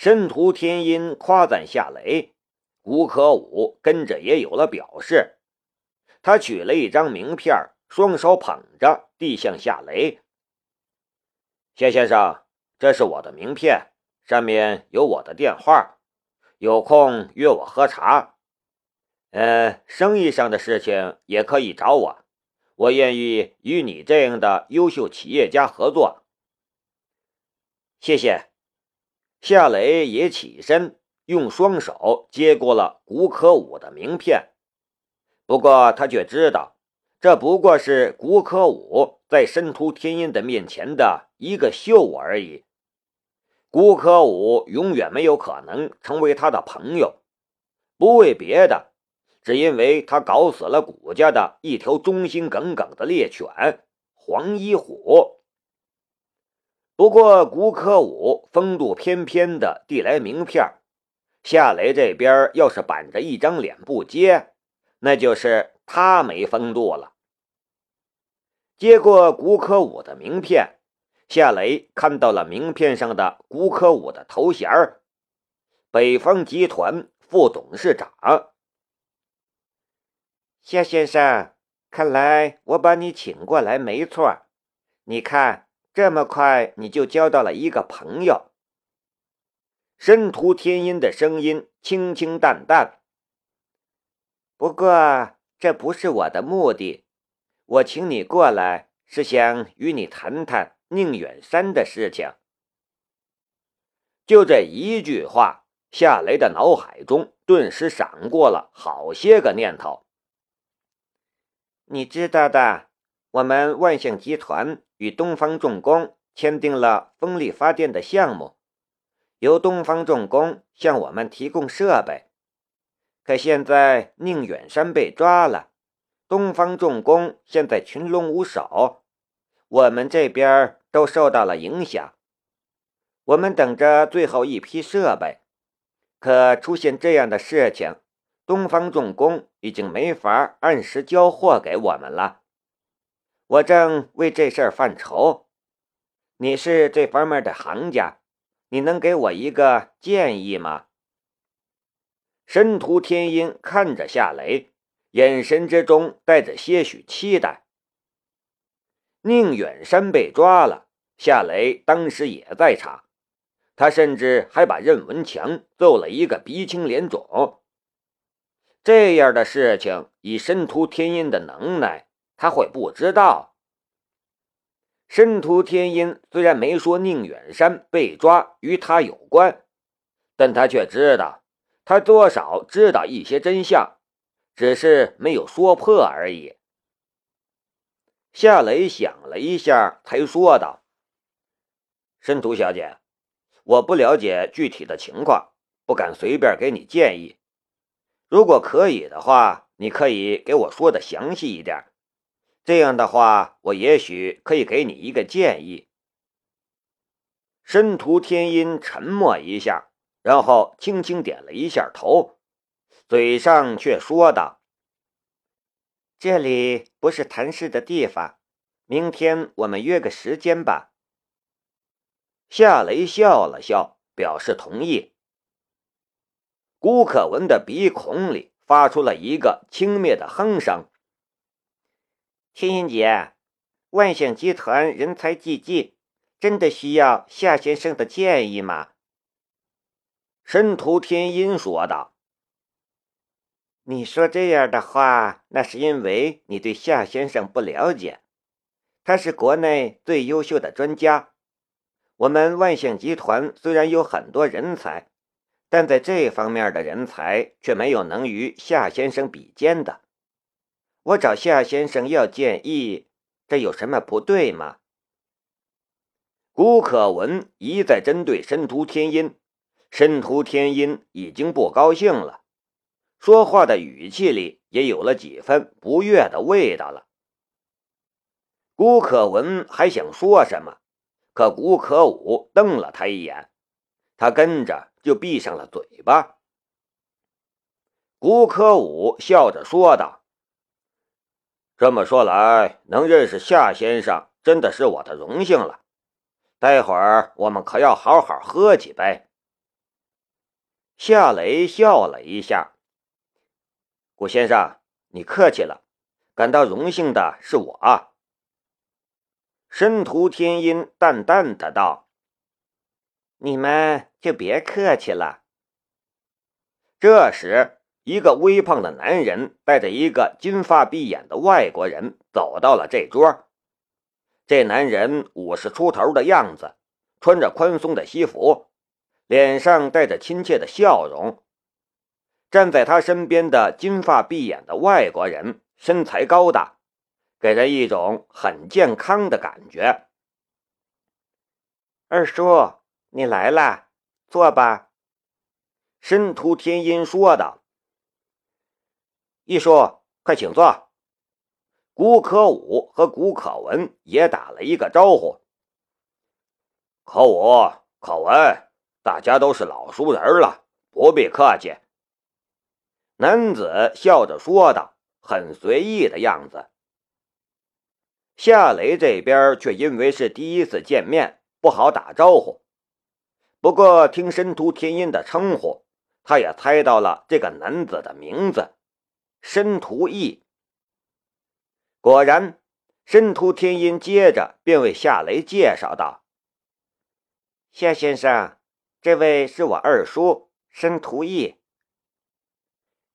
申屠天音夸赞夏雷，吴可武跟着也有了表示。他取了一张名片，双手捧着，递向夏雷。谢先生，这是我的名片，上面有我的电话，有空约我喝茶。呃，生意上的事情也可以找我，我愿意与你这样的优秀企业家合作。谢谢。夏雷也起身，用双手接过了古可武的名片。不过他却知道，这不过是古可武在申屠天音的面前的一个秀而已。古可武永远没有可能成为他的朋友，不为别的，只因为他搞死了古家的一条忠心耿耿的猎犬黄一虎。不过古可武风度翩翩的递来名片，夏雷这边要是板着一张脸不接。那就是他没风度了。接过古可武的名片，夏雷看到了名片上的古可武的头衔儿——北方集团副董事长。夏先生，看来我把你请过来没错。你看，这么快你就交到了一个朋友。申屠天音的声音清清淡淡。不过这不是我的目的，我请你过来是想与你谈谈宁远山的事情。就这一句话，夏雷的脑海中顿时闪过了好些个念头。你知道的，我们万象集团与东方重工签订了风力发电的项目，由东方重工向我们提供设备。可现在宁远山被抓了，东方重工现在群龙无首，我们这边都受到了影响。我们等着最后一批设备，可出现这样的事情，东方重工已经没法按时交货给我们了。我正为这事儿犯愁，你是这方面的行家，你能给我一个建议吗？申屠天音看着夏雷，眼神之中带着些许期待。宁远山被抓了，夏雷当时也在场，他甚至还把任文强揍了一个鼻青脸肿。这样的事情，以申屠天音的能耐，他会不知道？申屠天音虽然没说宁远山被抓与他有关，但他却知道。他多少知道一些真相，只是没有说破而已。夏雷想了一下，才说道：“申屠小姐，我不了解具体的情况，不敢随便给你建议。如果可以的话，你可以给我说的详细一点，这样的话，我也许可以给你一个建议。”申屠天音沉默一下。然后轻轻点了一下头，嘴上却说道：“这里不是谈事的地方，明天我们约个时间吧。”夏雷笑了笑，表示同意。顾可文的鼻孔里发出了一个轻蔑的哼声：“天音姐，万象集团人才济济，真的需要夏先生的建议吗？”申屠天音说道：“你说这样的话，那是因为你对夏先生不了解。他是国内最优秀的专家。我们万象集团虽然有很多人才，但在这方面的人才却没有能与夏先生比肩的。我找夏先生要建议，这有什么不对吗？”古可文一再针对申屠天音。申屠天音已经不高兴了，说话的语气里也有了几分不悦的味道了。古可文还想说什么，可古可武瞪了他一眼，他跟着就闭上了嘴巴。古可武笑着说道：“这么说来，能认识夏先生真的是我的荣幸了。待会儿我们可要好好喝几杯。”夏雷笑了一下：“古先生，你客气了，感到荣幸的是我。”申屠天音淡淡的道：“你们就别客气了。”这时，一个微胖的男人带着一个金发碧眼的外国人走到了这桌。这男人五十出头的样子，穿着宽松的西服，脸上带着亲切的笑容。站在他身边的金发碧眼的外国人身材高大，给人一种很健康的感觉。二叔，你来了，坐吧。申屠天音说道：“一叔，快请坐。”古可武和古可文也打了一个招呼。可武、可文，大家都是老熟人了，不必客气。”男子笑着说道，很随意的样子。夏雷这边却因为是第一次见面，不好打招呼。不过听申屠天音的称呼。他也猜到了这个男子的名字，申屠义。果然，申屠天音接着便为夏雷介绍道：“夏先生，这位是我二叔申屠义。”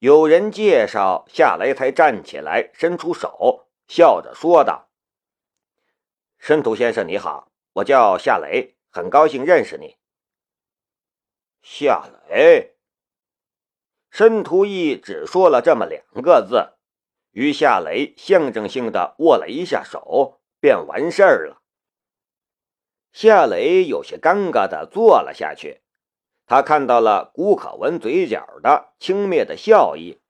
有人介绍，夏雷才站起来，伸出手，笑着说道：“申屠先生你好，我叫夏雷，很高兴认识你。”夏雷。申屠义只说了这么两个字，与夏雷象征性的握了一下手，便完事儿了。夏雷有些尴尬的坐了下去，他看到了古可文嘴角的轻蔑的笑意，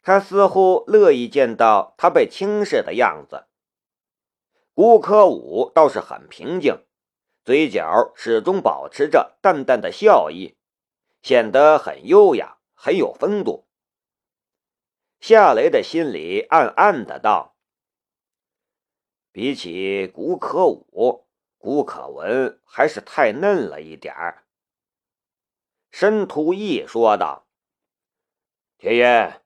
他似乎乐意见到他被轻视的样子。古可武倒是很平静，嘴角始终保持着淡淡的笑意，显得很优雅。很有风度。夏雷的心里暗暗的道：“比起古可武，古可文还是太嫩了一点儿。”申屠义说道：“铁爷，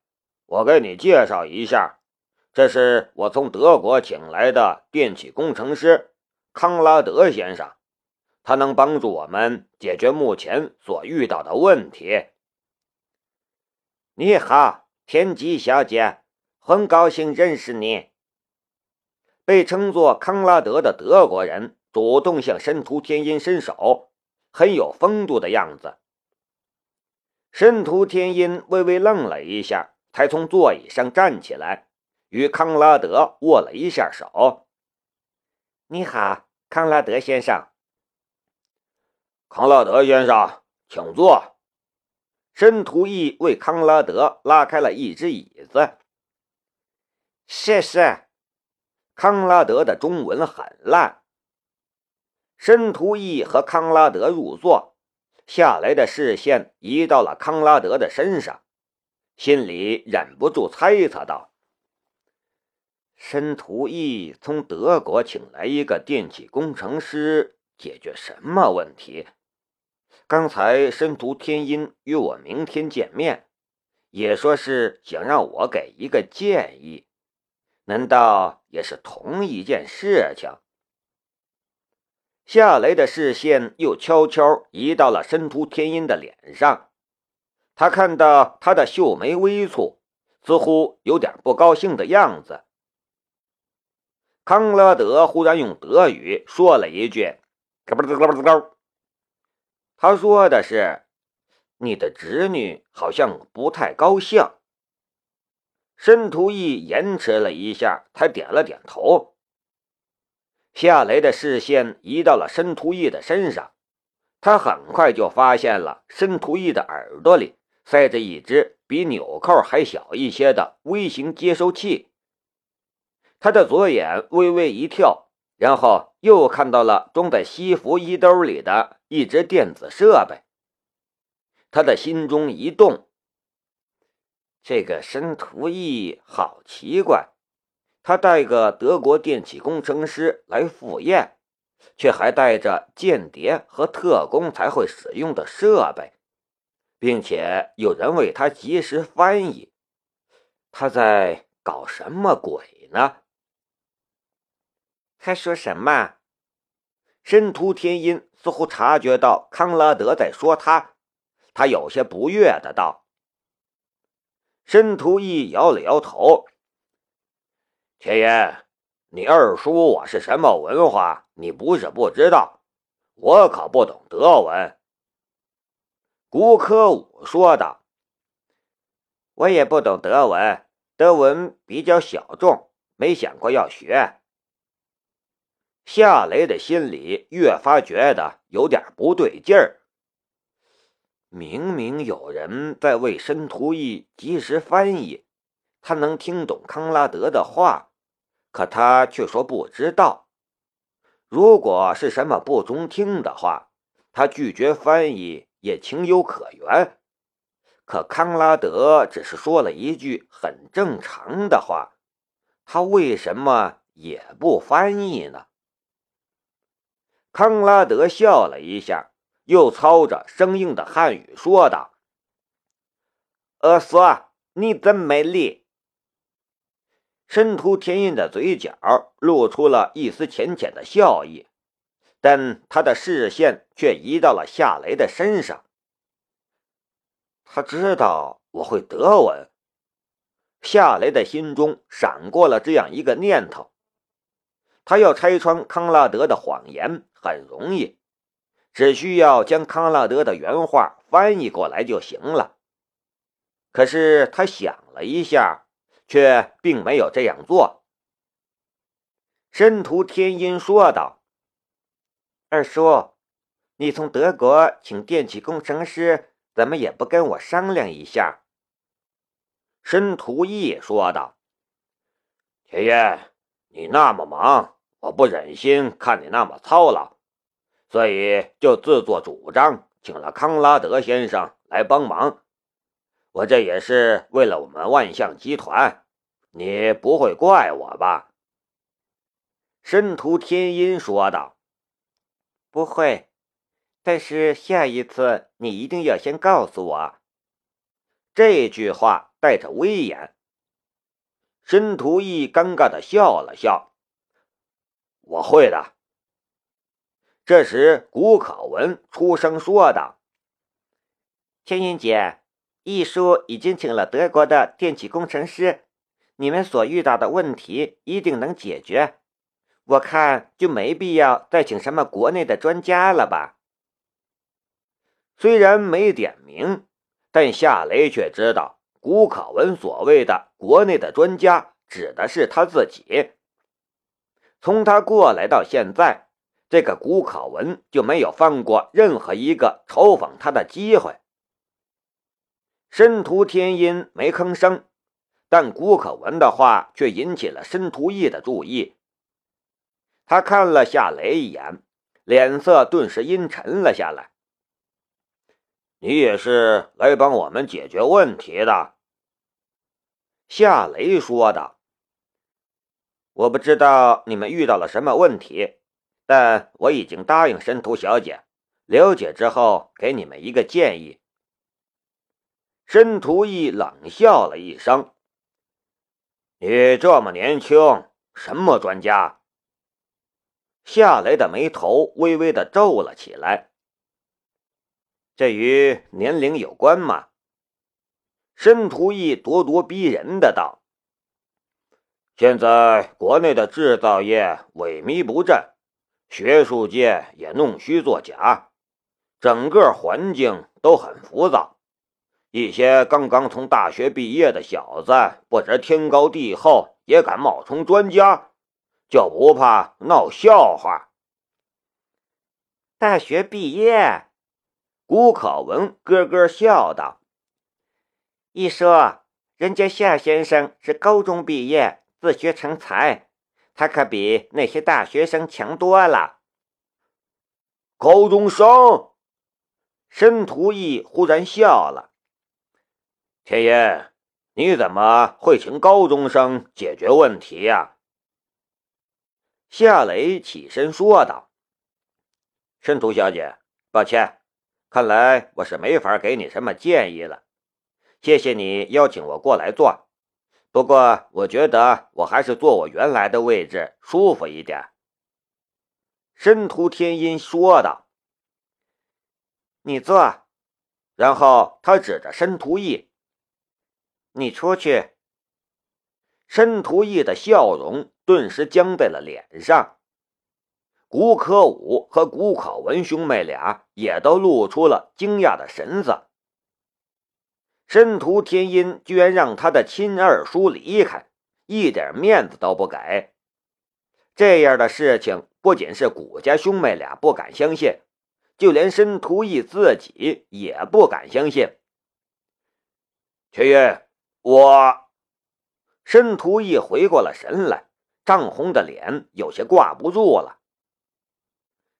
我给你介绍一下，这是我从德国请来的电气工程师康拉德先生，他能帮助我们解决目前所遇到的问题。”你好，田吉小姐，很高兴认识你。被称作康拉德的德国人主动向申屠天音伸手，很有风度的样子。申屠天音微微愣了一下，才从座椅上站起来，与康拉德握了一下手。你好，康拉德先生。康拉德先生，请坐。申屠义为康拉德拉开了一只椅子。谢谢。康拉德的中文很烂。申屠义和康拉德入座，下来的视线移到了康拉德的身上，心里忍不住猜测道：“申屠义从德国请来一个电气工程师，解决什么问题？”刚才申屠天音约我明天见面，也说是想让我给一个建议，难道也是同一件事情？夏雷的视线又悄悄移到了申屠天音的脸上，他看到他的秀眉微蹙，似乎有点不高兴的样子。康拉德忽然用德语说了一句：“咯嘣咯嘣咯嘣。”他说的是：“你的侄女好像不太高兴。”申屠义延迟了一下，才点了点头。夏雷的视线移到了申屠义的身上，他很快就发现了申屠义的耳朵里塞着一只比纽扣还小一些的微型接收器。他的左眼微微一跳，然后又看到了装在西服衣兜里的。一只电子设备，他的心中一动。这个申屠义好奇怪，他带个德国电气工程师来赴宴，却还带着间谍和特工才会使用的设备，并且有人为他及时翻译，他在搞什么鬼呢？他说什么？申屠天音似乎察觉到康拉德在说他，他有些不悦的道。申屠义摇了摇头：“天音，你二叔我是什么文化？你不是不知道，我可不懂德文。”古科武说道：“我也不懂德文，德文比较小众，没想过要学。”夏雷的心里越发觉得有点不对劲儿。明明有人在为申屠义及时翻译，他能听懂康拉德的话，可他却说不知道。如果是什么不中听的话，他拒绝翻译。也情有可原，可康拉德只是说了一句很正常的话，他为什么也不翻译呢？康拉德笑了一下，又操着生硬的汉语说道：“阿索，你真美丽。”申屠天印的嘴角露出了一丝浅浅的笑意。但他的视线却移到了夏雷的身上。他知道我会德文，夏雷的心中闪过了这样一个念头：他要拆穿康拉德的谎言很容易，只需要将康拉德的原话翻译过来就行了。可是他想了一下，却并没有这样做。申屠天音说道。二叔，你从德国请电气工程师，怎么也不跟我商量一下？申屠义说道：“铁爷，你那么忙，我不忍心看你那么操劳，所以就自作主张请了康拉德先生来帮忙。我这也是为了我们万象集团，你不会怪我吧？”申屠天音说道。不会，但是下一次你一定要先告诉我。这句话带着威严。申屠义尴尬的笑了笑。我会的。这时，古可文出声说道：“青云姐，易叔已经请了德国的电气工程师，你们所遇到的问题一定能解决。”我看就没必要再请什么国内的专家了吧。虽然没点名，但夏雷却知道古可文所谓的国内的专家指的是他自己。从他过来到现在，这个古可文就没有放过任何一个嘲讽他的机会。申屠天音没吭声，但古可文的话却引起了申屠义的注意。他看了夏雷一眼，脸色顿时阴沉了下来。你也是来帮我们解决问题的，夏雷说道。我不知道你们遇到了什么问题，但我已经答应申屠小姐，了解之后给你们一个建议。申屠义冷笑了一声：“你这么年轻，什么专家？”夏雷的眉头微微的皱了起来。这与年龄有关吗？申屠义咄咄逼人的道：“现在国内的制造业萎靡不振，学术界也弄虚作假，整个环境都很浮躁。一些刚刚从大学毕业的小子，不知天高地厚，也敢冒充专家。”就不怕闹笑话？大学毕业，古可文咯咯笑道：“一说人家夏先生是高中毕业，自学成才，他可比那些大学生强多了。”高中生，申屠义忽然笑了：“天爷，你怎么会请高中生解决问题呀？”夏雷起身说道：“申屠小姐，抱歉，看来我是没法给你什么建议了。谢谢你邀请我过来坐，不过我觉得我还是坐我原来的位置舒服一点。”申屠天音说道。“你坐。”然后他指着申屠义：“你出去。”申屠义的笑容顿时僵在了脸上。古可武和古考文兄妹俩也都露出了惊讶的神色。申屠天音居然让他的亲二叔离开，一点面子都不给。这样的事情不仅是古家兄妹俩不敢相信，就连申屠义自己也不敢相信。天音，我……申屠义回过了神来，涨红的脸有些挂不住了。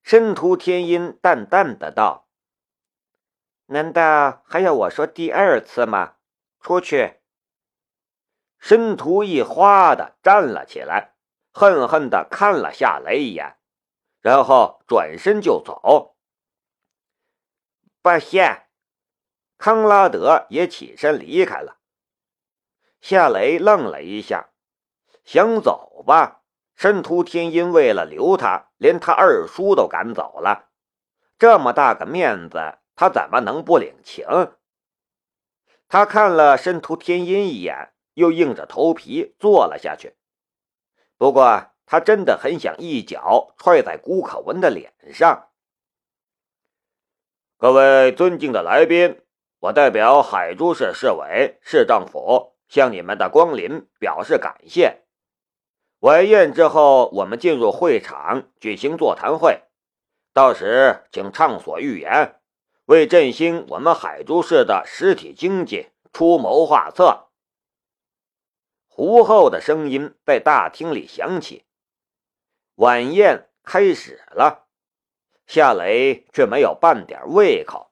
申屠天音淡淡的道：“难道还要我说第二次吗？出去。”申屠一哗的站了起来。恨恨的看了夏雷一眼，然后转身就走。抱歉，康拉德也起身离开了。夏雷愣了一下，想走吧？申屠天音为了留他，连他二叔都赶走了，这么大个面子，他怎么能不领情？他看了申屠天音一眼，又硬着头皮坐了下去。不过，他真的很想一脚踹在顾可文的脸上。各位尊敬的来宾，我代表海珠市市委、市政府向你们的光临表示感谢。晚宴之后，我们进入会场举行座谈会，到时请畅所欲言，为振兴我们海珠市的实体经济出谋划策。胡厚的声音在大厅里响起。晚宴开始了，夏雷却没有半点胃口。